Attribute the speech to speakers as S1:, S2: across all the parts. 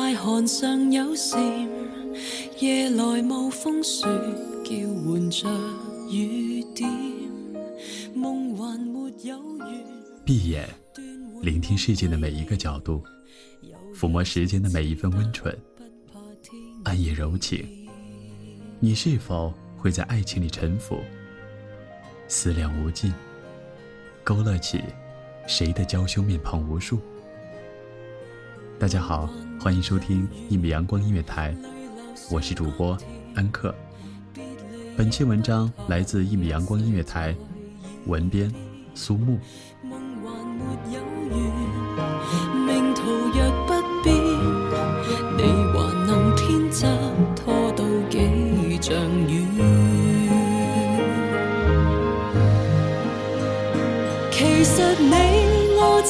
S1: 夜来风雪，叫唤着雨点。
S2: 闭眼，聆听世界的每一个角度，抚摸时间的每一份温存。暗夜柔情，你是否会在爱情里沉浮？思量无尽，勾勒起谁的娇羞面庞无数。大家好，欢迎收听一米阳光音乐台，我是主播安克。本期文章来自一米阳光音乐台，文编苏木。
S1: 其实你我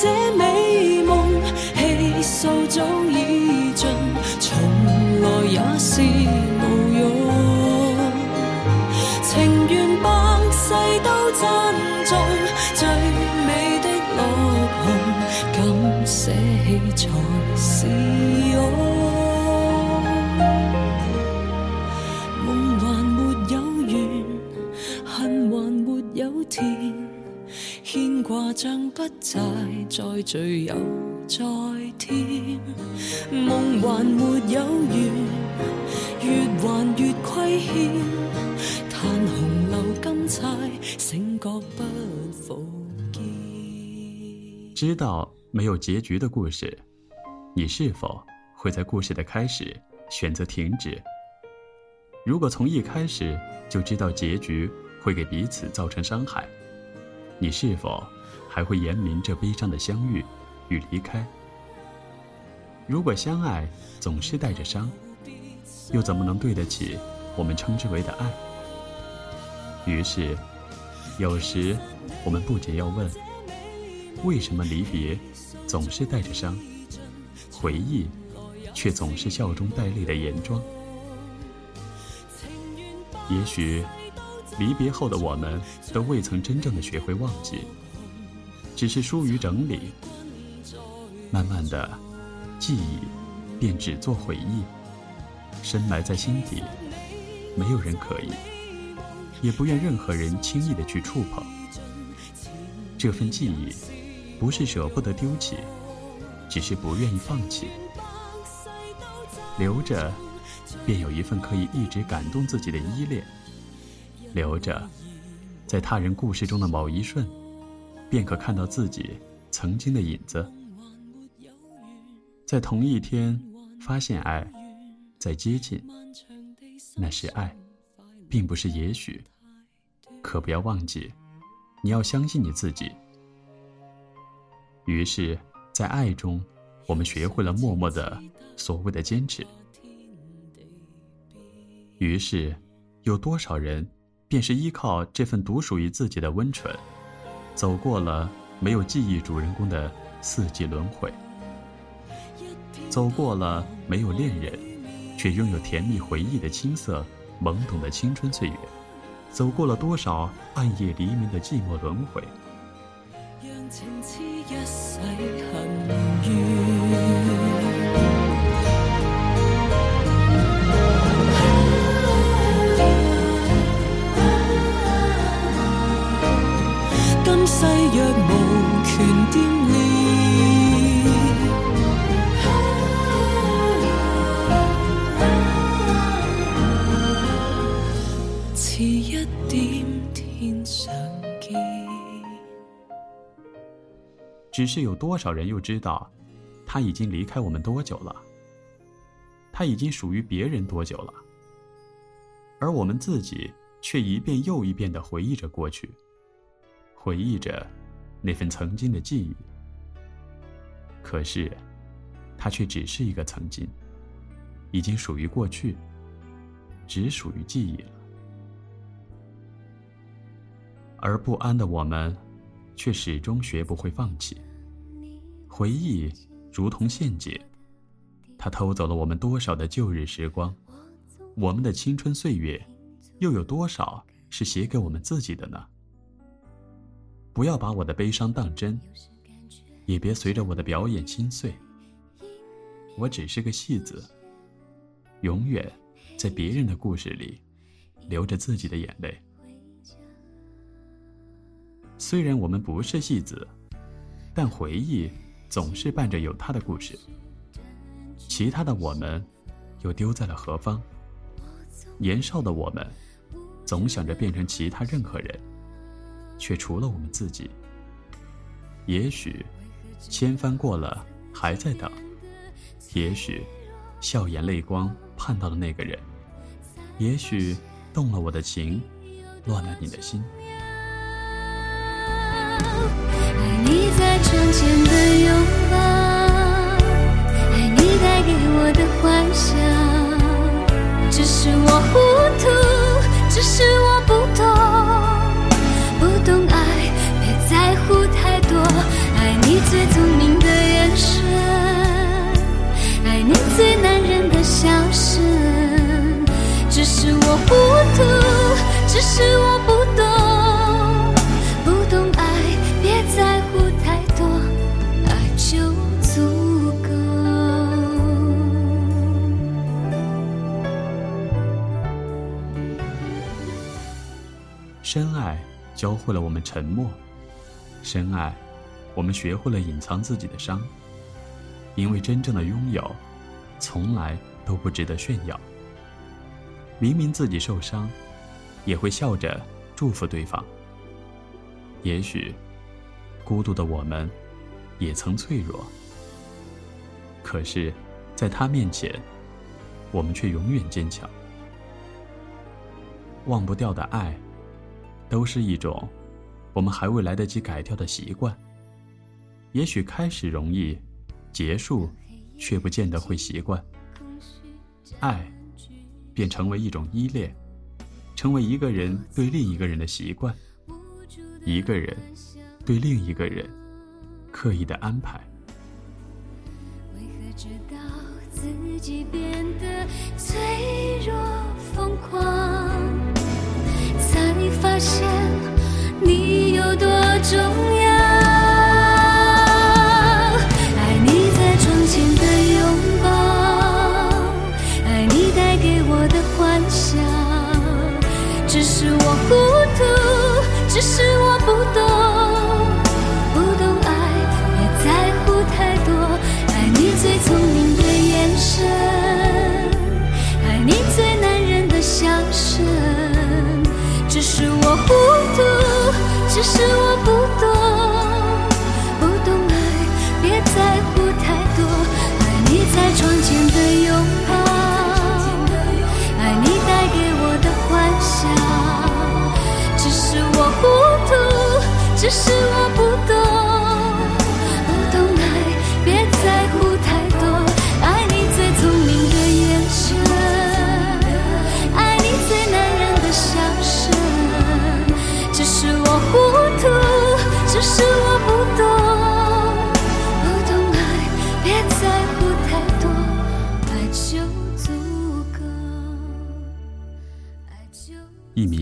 S1: 也是无用，情愿百世都珍重，最美的落红，敢舍弃才是勇。梦还没有完，恨还没有填，牵挂像不再再聚有。再添梦还没有完越还越亏欠叹红楼金钗醒觉不复见
S2: 知道没有结局的故事你是否会在故事的开始选择停止如果从一开始就知道结局会给彼此造成伤害你是否还会言明这悲伤的相遇与离开，如果相爱总是带着伤，又怎么能对得起我们称之为的爱？于是，有时我们不仅要问：为什么离别总是带着伤，回忆却总是笑中带泪的颜妆？也许，离别后的我们都未曾真正的学会忘记，只是疏于整理。慢慢的，记忆便只做回忆，深埋在心底，没有人可以，也不愿任何人轻易的去触碰。这份记忆，不是舍不得丢弃，只是不愿意放弃。留着，便有一份可以一直感动自己的依恋；留着，在他人故事中的某一瞬，便可看到自己曾经的影子。在同一天发现爱，在接近，那是爱，并不是也许。可不要忘记，你要相信你自己。于是，在爱中，我们学会了默默的所谓的坚持。于是，有多少人便是依靠这份独属于自己的温存，走过了没有记忆主人公的四季轮回。走过了没有恋人，却拥有甜蜜回忆的青涩、懵懂的青春岁月，走过了多少暗夜黎明的寂寞轮回。只是有多少人又知道，他已经离开我们多久了？他已经属于别人多久了？而我们自己却一遍又一遍的回忆着过去，回忆着那份曾经的记忆。可是，他却只是一个曾经，已经属于过去，只属于记忆了。而不安的我们，却始终学不会放弃。回忆如同陷阱，它偷走了我们多少的旧日时光？我们的青春岁月，又有多少是写给我们自己的呢？不要把我的悲伤当真，也别随着我的表演心碎。我只是个戏子，永远在别人的故事里流着自己的眼泪。虽然我们不是戏子，但回忆总是伴着有他的故事。其他的我们，又丢在了何方？年少的我们，总想着变成其他任何人，却除了我们自己。也许，千帆过了还在等；也许，笑眼泪光盼到了那个人；也许，动了我的情，乱了你的心。
S3: 瞬间的拥抱，爱你带给我的幻想，只是我糊涂，只是我不懂，不懂爱，别在乎太多。爱你最聪明的眼神，爱你最男人的笑声，只是我糊涂，只是我不懂。
S2: 深爱教会了我们沉默，深爱，我们学会了隐藏自己的伤。因为真正的拥有，从来都不值得炫耀。明明自己受伤，也会笑着祝福对方。也许，孤独的我们，也曾脆弱。可是，在他面前，我们却永远坚强。忘不掉的爱。都是一种，我们还未来得及改掉的习惯。也许开始容易，结束却不见得会习惯。爱，便成为一种依恋，成为一个人对另一个人的习惯，一个人对另一个人刻意的安排。
S3: 为何知道自己变得脆弱疯狂？发现。是我不懂。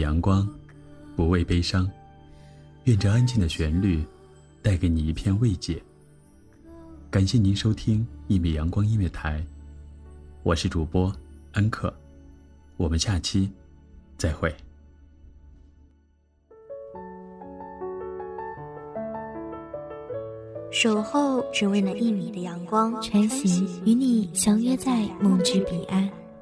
S3: 阳光，不畏
S2: 悲伤。愿这安静的旋律，带给你一片慰藉。感谢您收听一米阳光音乐台，我是主播安可，我们下期再会。
S4: 守候只为那一米的阳光，
S5: 晨行与你相约在梦之彼岸。